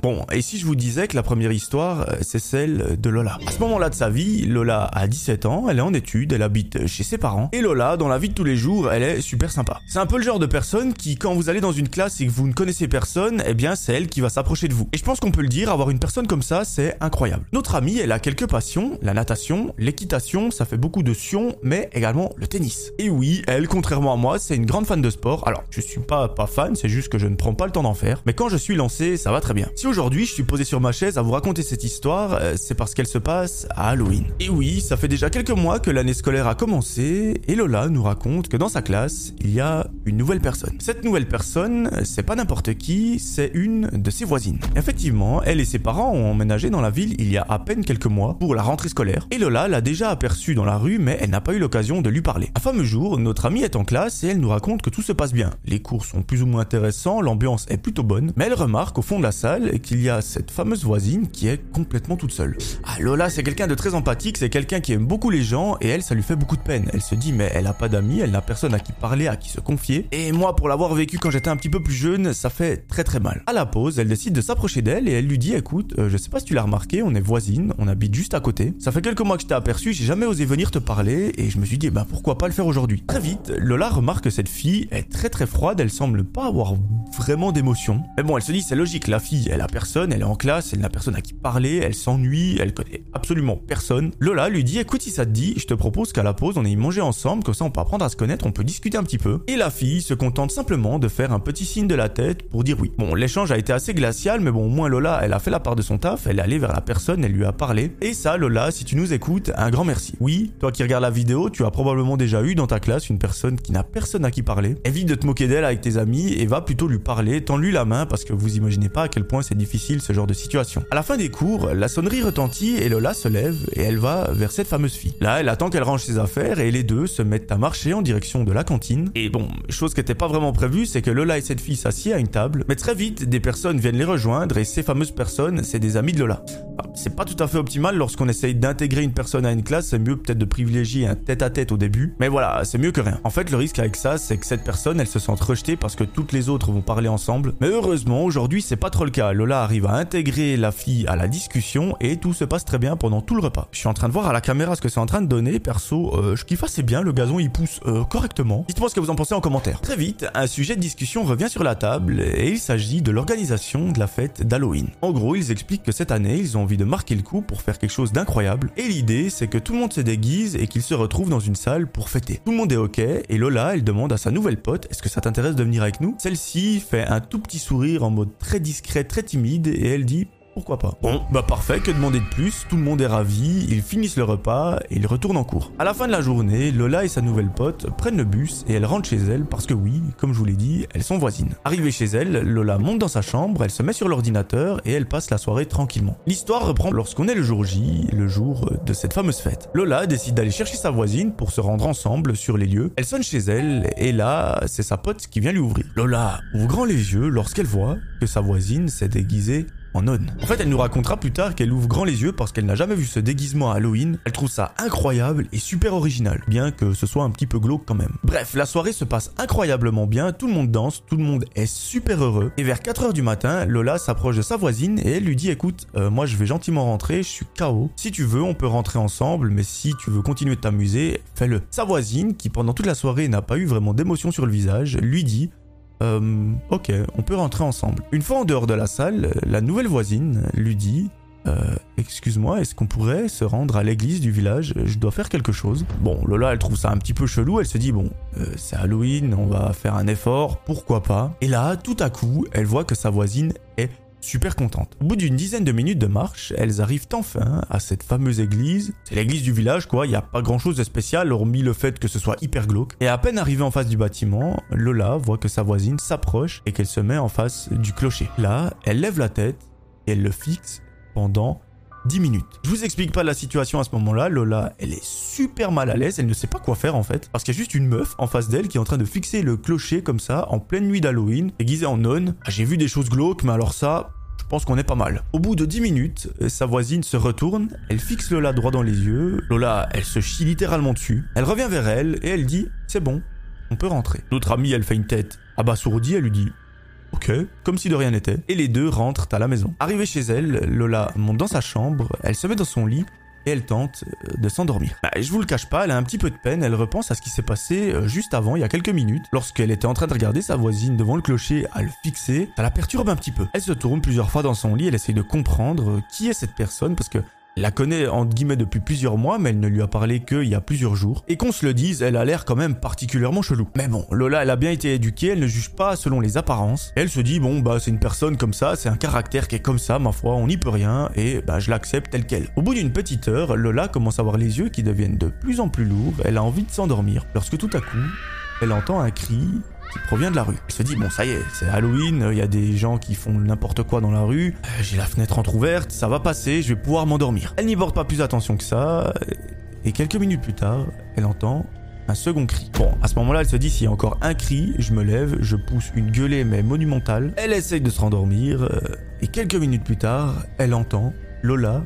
Bon, et si je vous disais que la première histoire, euh, c'est celle de Lola? À ce moment-là de sa vie, Lola a 17 ans, elle est en études, elle habite chez ses parents, et Lola, dans la vie de tous les jours, elle est super sympa. C'est un peu le genre de personne qui, quand vous allez dans une classe et que vous ne connaissez personne, eh bien c'est elle qui va s'approcher de vous. Et je pense qu'on peut le dire, avoir une personne comme ça, c'est incroyable. Notre amie, elle a quelques passions, la natation, l'équitation, ça fait beaucoup de sion, mais également le tennis. Et oui, elle, contrairement à moi, c'est une grande fan de sport. Alors, je suis pas pas fan, c'est juste que je ne prends pas le temps d'en faire, mais quand je suis lancé, ça va très bien aujourd'hui je suis posé sur ma chaise à vous raconter cette histoire, euh, c'est parce qu'elle se passe à Halloween. Et oui, ça fait déjà quelques mois que l'année scolaire a commencé et Lola nous raconte que dans sa classe, il y a une nouvelle personne. Cette nouvelle personne, c'est pas n'importe qui, c'est une de ses voisines. Effectivement, elle et ses parents ont emménagé dans la ville il y a à peine quelques mois pour la rentrée scolaire et Lola l'a déjà aperçue dans la rue mais elle n'a pas eu l'occasion de lui parler. Un fameux jour, notre amie est en classe et elle nous raconte que tout se passe bien. Les cours sont plus ou moins intéressants, l'ambiance est plutôt bonne, mais elle remarque au fond de la salle qu'il y a cette fameuse voisine qui est complètement toute seule. Ah, Lola, c'est quelqu'un de très empathique, c'est quelqu'un qui aime beaucoup les gens et elle, ça lui fait beaucoup de peine. Elle se dit, mais elle a pas d'amis, elle n'a personne à qui parler, à qui se confier. Et moi, pour l'avoir vécu quand j'étais un petit peu plus jeune, ça fait très très mal. À la pause, elle décide de s'approcher d'elle et elle lui dit, écoute, euh, je sais pas si tu l'as remarqué, on est voisines, on habite juste à côté. Ça fait quelques mois que je t'ai aperçu, j'ai jamais osé venir te parler et je me suis dit, bah pourquoi pas le faire aujourd'hui? Très vite, Lola remarque que cette fille est très très froide, elle semble pas avoir vraiment d'émotion. Mais bon, elle se dit, c'est logique, la fille, elle a personne, elle est en classe, elle n'a personne à qui parler, elle s'ennuie, elle connaît absolument personne. Lola lui dit écoute si ça te dit, je te propose qu'à la pause on aille manger ensemble, comme ça on peut apprendre à se connaître, on peut discuter un petit peu. Et la fille se contente simplement de faire un petit signe de la tête pour dire oui. Bon, l'échange a été assez glacial, mais bon, au moins Lola, elle a fait la part de son taf, elle est allée vers la personne, elle lui a parlé. Et ça, Lola, si tu nous écoutes, un grand merci. Oui, toi qui regardes la vidéo, tu as probablement déjà eu dans ta classe une personne qui n'a personne à qui parler. Évite de te moquer d'elle avec tes amis et va plutôt lui parler, tends-lui la main parce que vous imaginez pas à quel point c'est difficile ce genre de situation. À la fin des cours, la sonnerie retentit et Lola se lève et elle va vers cette fameuse fille. Là, elle attend qu'elle range ses affaires et les deux se mettent à marcher en direction de la cantine. Et bon, chose qui n'était pas vraiment prévue, c'est que Lola et cette fille s'assiedent à une table, mais très vite, des personnes viennent les rejoindre et ces fameuses personnes, c'est des amis de Lola. C'est pas tout à fait optimal lorsqu'on essaye d'intégrer une personne à une classe, c'est mieux peut-être de privilégier un tête-à-tête au début, mais voilà, c'est mieux que rien. En fait, le risque avec ça, c'est que cette personne, elle se sente rejetée parce que toutes les autres vont parler ensemble. Mais heureusement, aujourd'hui, c'est pas trop le cas. Lola arrive à intégrer la fille à la discussion et tout se passe très bien pendant tout le repas. Je suis en train de voir à la caméra ce que c'est en train de donner. Perso, euh, je kiffe assez bien, le gazon il pousse euh, correctement. Dites-moi ce que vous en pensez en commentaire. Très vite, un sujet de discussion revient sur la table et il s'agit de l'organisation de la fête d'Halloween. En gros, ils expliquent que cette année, ils ont envie de marquer le coup pour faire quelque chose d'incroyable et l'idée c'est que tout le monde se déguise et qu'ils se retrouvent dans une salle pour fêter. Tout le monde est ok et Lola, elle demande à sa nouvelle pote est-ce que ça t'intéresse de venir avec nous? Celle-ci fait un tout petit sourire en mode très discret, très timide et elle dit pourquoi pas. Bon, bah parfait, que demander de plus, tout le monde est ravi, ils finissent le repas et ils retournent en cours. À la fin de la journée, Lola et sa nouvelle pote prennent le bus et elles rentrent chez elles parce que oui, comme je vous l'ai dit, elles sont voisines. Arrivée chez elle, Lola monte dans sa chambre, elle se met sur l'ordinateur et elle passe la soirée tranquillement. L'histoire reprend lorsqu'on est le jour J, le jour de cette fameuse fête. Lola décide d'aller chercher sa voisine pour se rendre ensemble sur les lieux. Elle sonne chez elle et là, c'est sa pote qui vient lui ouvrir. Lola ouvre grand les yeux lorsqu'elle voit que sa voisine s'est déguisée en fait, elle nous racontera plus tard qu'elle ouvre grand les yeux parce qu'elle n'a jamais vu ce déguisement à Halloween. Elle trouve ça incroyable et super original, bien que ce soit un petit peu glauque quand même. Bref, la soirée se passe incroyablement bien, tout le monde danse, tout le monde est super heureux. Et vers 4h du matin, Lola s'approche de sa voisine et elle lui dit écoute, euh, moi je vais gentiment rentrer, je suis KO. Si tu veux, on peut rentrer ensemble, mais si tu veux continuer de t'amuser, fais-le. Sa voisine, qui pendant toute la soirée n'a pas eu vraiment d'émotion sur le visage, lui dit euh, ok, on peut rentrer ensemble. Une fois en dehors de la salle, la nouvelle voisine lui dit euh, excuse-moi, est-ce qu'on pourrait se rendre à l'église du village? Je dois faire quelque chose. Bon, Lola, elle trouve ça un petit peu chelou. Elle se dit, bon, euh, c'est Halloween, on va faire un effort, pourquoi pas? Et là, tout à coup, elle voit que sa voisine est super contente. Au bout d'une dizaine de minutes de marche, elles arrivent enfin à cette fameuse église. C'est l'église du village, quoi, il n'y a pas grand chose de spécial, hormis le fait que ce soit hyper glauque. Et à peine arrivée en face du bâtiment, Lola voit que sa voisine s'approche et qu'elle se met en face du clocher. Là, elle lève la tête et elle le fixe pendant 10 minutes. Je vous explique pas la situation à ce moment-là. Lola, elle est super mal à l'aise. Elle ne sait pas quoi faire en fait. Parce qu'il y a juste une meuf en face d'elle qui est en train de fixer le clocher comme ça en pleine nuit d'Halloween, aiguisée en nonne. Ah, j'ai vu des choses glauques, mais alors ça, je pense qu'on est pas mal. Au bout de 10 minutes, sa voisine se retourne, elle fixe Lola droit dans les yeux. Lola, elle se chie littéralement dessus. Elle revient vers elle et elle dit C'est bon, on peut rentrer. Notre amie, elle fait une tête abasourdie, elle lui dit Ok, comme si de rien n'était. Et les deux rentrent à la maison. Arrivée chez elle, Lola monte dans sa chambre, elle se met dans son lit et elle tente euh, de s'endormir. Bah, je vous le cache pas, elle a un petit peu de peine, elle repense à ce qui s'est passé euh, juste avant, il y a quelques minutes, lorsqu'elle était en train de regarder sa voisine devant le clocher à le fixer, ça la perturbe un petit peu. Elle se tourne plusieurs fois dans son lit, elle essaye de comprendre euh, qui est cette personne, parce que la connaît entre guillemets depuis plusieurs mois, mais elle ne lui a parlé qu'il y a plusieurs jours. Et qu'on se le dise, elle a l'air quand même particulièrement chelou. Mais bon, Lola, elle a bien été éduquée, elle ne juge pas selon les apparences. Elle se dit, bon, bah c'est une personne comme ça, c'est un caractère qui est comme ça, ma foi, on n'y peut rien, et bah je l'accepte tel quel. Au bout d'une petite heure, Lola commence à avoir les yeux qui deviennent de plus en plus lourds, elle a envie de s'endormir, lorsque tout à coup, elle entend un cri provient de la rue. Elle se dit bon ça y est, c'est Halloween, il y a des gens qui font n'importe quoi dans la rue, euh, j'ai la fenêtre entrouverte, ça va passer, je vais pouvoir m'endormir. Elle n'y porte pas plus attention que ça, et quelques minutes plus tard, elle entend un second cri. Bon, à ce moment-là, elle se dit s'il y a encore un cri, je me lève, je pousse une gueulée mais monumentale. Elle essaye de se rendormir, euh, et quelques minutes plus tard, elle entend Lola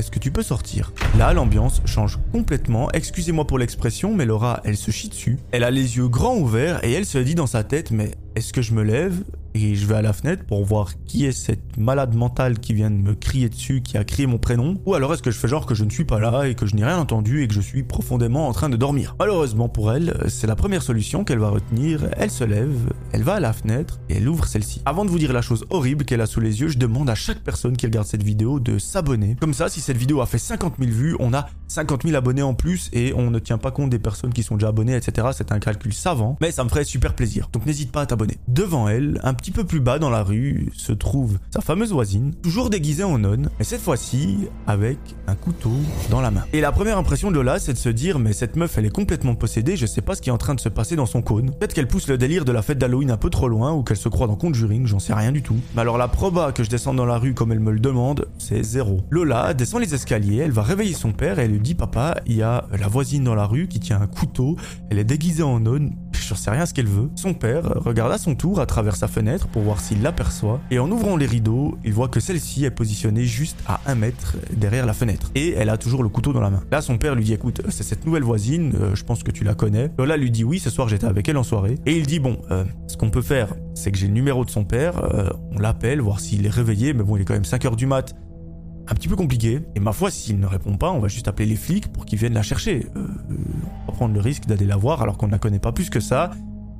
est-ce que tu peux sortir? Là, l'ambiance change complètement. Excusez-moi pour l'expression, mais Laura, elle se chie dessus. Elle a les yeux grands ouverts et elle se dit dans sa tête, mais est-ce que je me lève? Et je vais à la fenêtre pour voir qui est cette malade mentale qui vient de me crier dessus, qui a crié mon prénom, ou alors est-ce que je fais genre que je ne suis pas là et que je n'ai rien entendu et que je suis profondément en train de dormir. Malheureusement pour elle, c'est la première solution qu'elle va retenir, elle se lève, elle va à la fenêtre et elle ouvre celle-ci. Avant de vous dire la chose horrible qu'elle a sous les yeux, je demande à chaque personne qui regarde cette vidéo de s'abonner. Comme ça, si cette vidéo a fait 50 000 vues, on a 50 000 abonnés en plus et on ne tient pas compte des personnes qui sont déjà abonnées, etc. C'est un calcul savant, mais ça me ferait super plaisir. Donc n'hésite pas à t'abonner. Devant elle, un petit peu plus bas dans la rue, se trouve sa fameuse voisine, toujours déguisée en nonne, mais cette fois-ci avec un couteau dans la main. Et la première impression de Lola, c'est de se dire mais cette meuf elle est complètement possédée, je sais pas ce qui est en train de se passer dans son cône. Peut-être qu'elle pousse le délire de la fête d'Halloween un peu trop loin ou qu'elle se croit dans Conjuring, j'en sais rien du tout. Mais alors la proba que je descende dans la rue comme elle me le demande, c'est zéro. Lola descend les escaliers, elle va réveiller son père et elle lui dit papa, il y a la voisine dans la rue qui tient un couteau, elle est déguisée en nonne, je sais rien ce qu'elle veut. Son père regarde à son tour à travers sa fenêtre pour voir s'il l'aperçoit, et en ouvrant les rideaux, il voit que celle-ci est positionnée juste à un mètre derrière la fenêtre, et elle a toujours le couteau dans la main. Là, son père lui dit écoute, c'est cette nouvelle voisine, euh, je pense que tu la connais. Lola lui dit oui, ce soir j'étais avec elle en soirée, et il dit bon, euh, ce qu'on peut faire, c'est que j'ai le numéro de son père, euh, on l'appelle, voir s'il est réveillé, mais bon, il est quand même 5 heures du mat un petit peu compliqué. Et ma foi, s'il ne répond pas, on va juste appeler les flics pour qu'ils viennent la chercher. Euh, on va prendre le risque d'aller la voir alors qu'on ne la connaît pas plus que ça.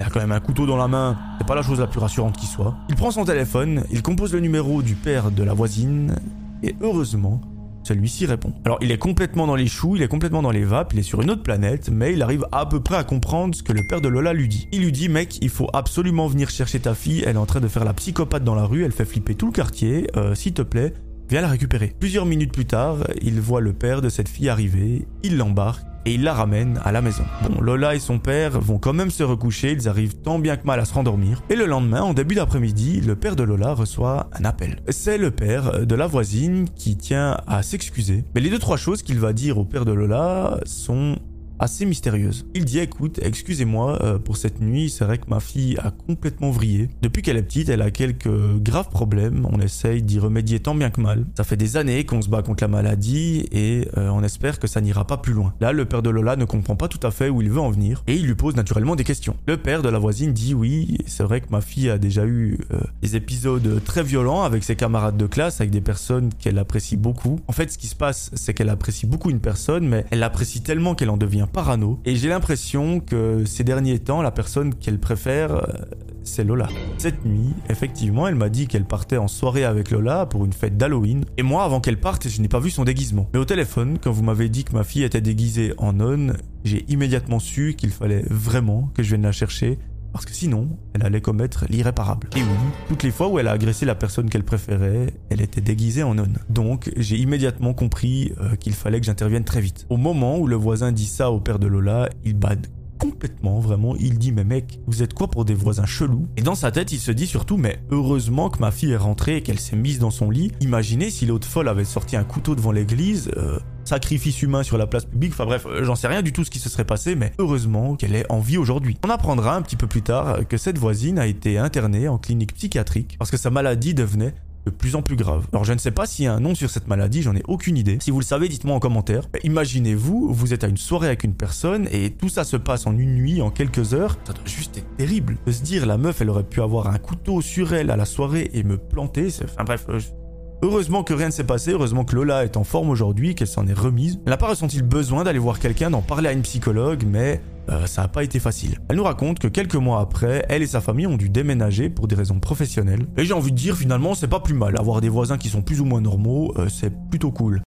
Elle a quand même un couteau dans la main, c'est pas la chose la plus rassurante qui soit. Il prend son téléphone, il compose le numéro du père de la voisine, et heureusement, celui-ci répond. Alors il est complètement dans les choux, il est complètement dans les vapes, il est sur une autre planète, mais il arrive à peu près à comprendre ce que le père de Lola lui dit. Il lui dit mec, il faut absolument venir chercher ta fille, elle est en train de faire la psychopathe dans la rue, elle fait flipper tout le quartier, euh, s'il te plaît, Viens la récupérer. Plusieurs minutes plus tard, il voit le père de cette fille arriver, il l'embarque et il la ramène à la maison. Bon, Lola et son père vont quand même se recoucher, ils arrivent tant bien que mal à se rendormir. Et le lendemain, en début d'après-midi, le père de Lola reçoit un appel. C'est le père de la voisine qui tient à s'excuser. Mais les deux trois choses qu'il va dire au père de Lola sont assez mystérieuse. Il dit écoute, excusez-moi euh, pour cette nuit, c'est vrai que ma fille a complètement vrillé. Depuis qu'elle est petite, elle a quelques graves problèmes, on essaye d'y remédier tant bien que mal. Ça fait des années qu'on se bat contre la maladie et euh, on espère que ça n'ira pas plus loin. Là, le père de Lola ne comprend pas tout à fait où il veut en venir et il lui pose naturellement des questions. Le père de la voisine dit oui, c'est vrai que ma fille a déjà eu euh, des épisodes très violents avec ses camarades de classe, avec des personnes qu'elle apprécie beaucoup. En fait, ce qui se passe, c'est qu'elle apprécie beaucoup une personne, mais elle l'apprécie tellement qu'elle en devient parano. Et j'ai l'impression que ces derniers temps, la personne qu'elle préfère, euh, c'est Lola. Cette nuit, effectivement, elle m'a dit qu'elle partait en soirée avec Lola pour une fête d'Halloween. Et moi, avant qu'elle parte, je n'ai pas vu son déguisement. Mais au téléphone, quand vous m'avez dit que ma fille était déguisée en nonne, j'ai immédiatement su qu'il fallait vraiment que je vienne la chercher parce que sinon, elle allait commettre l'irréparable. Et oui, toutes les fois où elle a agressé la personne qu'elle préférait, elle était déguisée en nonne. Donc, j'ai immédiatement compris euh, qu'il fallait que j'intervienne très vite. Au moment où le voisin dit ça au père de Lola, il bade complètement, vraiment. Il dit, mais mec, vous êtes quoi pour des voisins chelous? Et dans sa tête, il se dit surtout, mais heureusement que ma fille est rentrée et qu'elle s'est mise dans son lit. Imaginez si l'autre folle avait sorti un couteau devant l'église. Euh, sacrifice humain sur la place publique. Enfin bref, euh, j'en sais rien du tout ce qui se serait passé, mais heureusement qu'elle est en vie aujourd'hui. On apprendra un petit peu plus tard que cette voisine a été internée en clinique psychiatrique parce que sa maladie devenait de plus en plus grave. Alors je ne sais pas s'il y a un nom sur cette maladie, j'en ai aucune idée. Si vous le savez, dites-moi en commentaire. Imaginez-vous, vous êtes à une soirée avec une personne et tout ça se passe en une nuit, en quelques heures. Ça doit juste être terrible. De se dire, la meuf, elle aurait pu avoir un couteau sur elle à la soirée et me planter. Enfin bref, euh, Heureusement que rien ne s'est passé, heureusement que Lola est en forme aujourd'hui, qu'elle s'en est remise. Elle n'a pas ressenti le besoin d'aller voir quelqu'un, d'en parler à une psychologue, mais euh, ça n'a pas été facile. Elle nous raconte que quelques mois après, elle et sa famille ont dû déménager pour des raisons professionnelles. Et j'ai envie de dire finalement c'est pas plus mal, avoir des voisins qui sont plus ou moins normaux, euh, c'est plutôt cool.